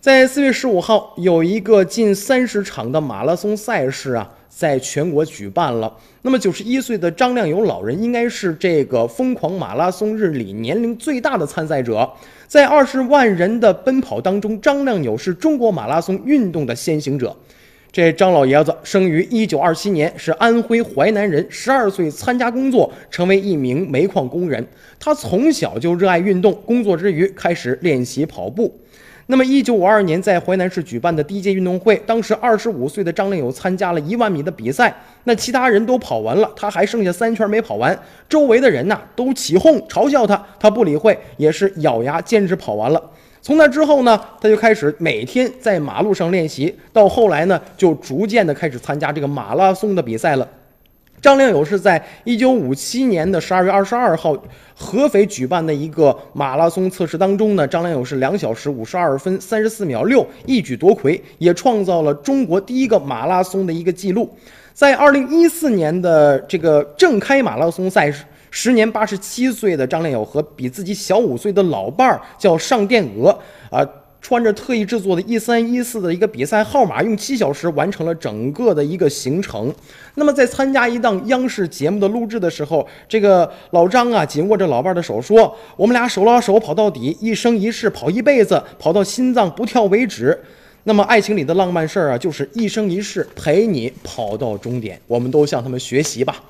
在四月十五号，有一个近三十场的马拉松赛事啊，在全国举办了。那么九十一岁的张亮友老人应该是这个疯狂马拉松日里年龄最大的参赛者。在二十万人的奔跑当中，张亮友是中国马拉松运动的先行者。这张老爷子生于一九二七年，是安徽淮南人。十二岁参加工作，成为一名煤矿工人。他从小就热爱运动，工作之余开始练习跑步。那么，一九五二年在淮南市举办的第一届运动会，当时二十五岁的张亮友参加了一万米的比赛。那其他人都跑完了，他还剩下三圈没跑完。周围的人呐都起哄嘲笑他，他不理会，也是咬牙坚持跑完了。从那之后呢，他就开始每天在马路上练习，到后来呢，就逐渐的开始参加这个马拉松的比赛了。张亮友是在一九五七年的十二月二十二号，合肥举办的一个马拉松测试当中呢，张亮友是两小时五十二分三十四秒六，一举夺魁，也创造了中国第一个马拉松的一个记录。在二零一四年的这个正开马拉松赛。时年八十七岁的张亮友和比自己小五岁的老伴儿叫上殿娥啊，穿着特意制作的一三一四的一个比赛号码，用七小时完成了整个的一个行程。那么在参加一档央视节目的录制的时候，这个老张啊紧握着老伴的手说：“我们俩手拉手跑到底，一生一世跑一辈子，跑到心脏不跳为止。”那么爱情里的浪漫事儿啊，就是一生一世陪你跑到终点。我们都向他们学习吧。